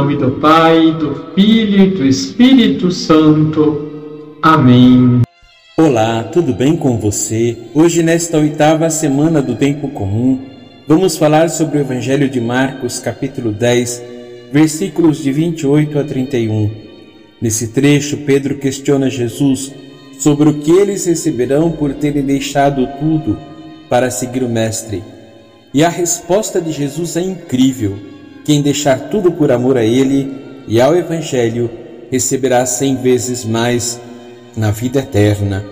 nome do Pai, do Filho e do Espírito Santo. Amém. Olá, tudo bem com você? Hoje, nesta oitava semana do Tempo Comum, vamos falar sobre o Evangelho de Marcos, capítulo 10, versículos de 28 a 31. Nesse trecho, Pedro questiona Jesus sobre o que eles receberão por terem deixado tudo para seguir o Mestre. E a resposta de Jesus é incrível. Quem deixar tudo por amor a Ele e ao Evangelho receberá cem vezes mais na vida eterna.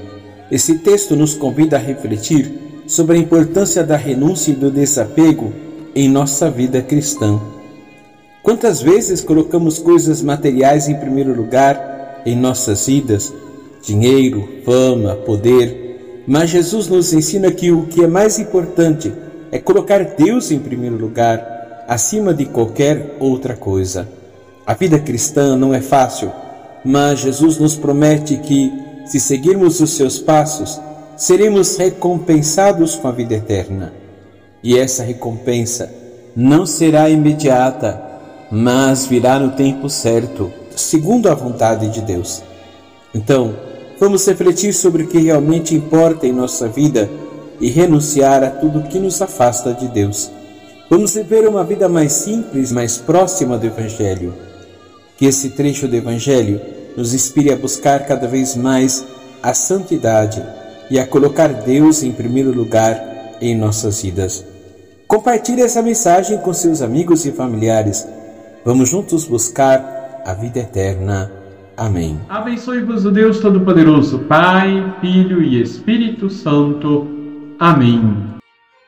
Esse texto nos convida a refletir sobre a importância da renúncia e do desapego em nossa vida cristã. Quantas vezes colocamos coisas materiais em primeiro lugar em nossas vidas? Dinheiro, fama, poder. Mas Jesus nos ensina que o que é mais importante é colocar Deus em primeiro lugar acima de qualquer outra coisa. A vida cristã não é fácil, mas Jesus nos promete que, se seguirmos os seus passos, seremos recompensados com a vida eterna. E essa recompensa não será imediata, mas virá no tempo certo, segundo a vontade de Deus. Então, vamos refletir sobre o que realmente importa em nossa vida e renunciar a tudo que nos afasta de Deus. Vamos viver uma vida mais simples, mais próxima do Evangelho. Que esse trecho do Evangelho nos inspire a buscar cada vez mais a santidade e a colocar Deus em primeiro lugar em nossas vidas. Compartilhe essa mensagem com seus amigos e familiares. Vamos juntos buscar a vida eterna. Amém. Abençoe-vos o Deus Todo-Poderoso, Pai, Filho e Espírito Santo. Amém.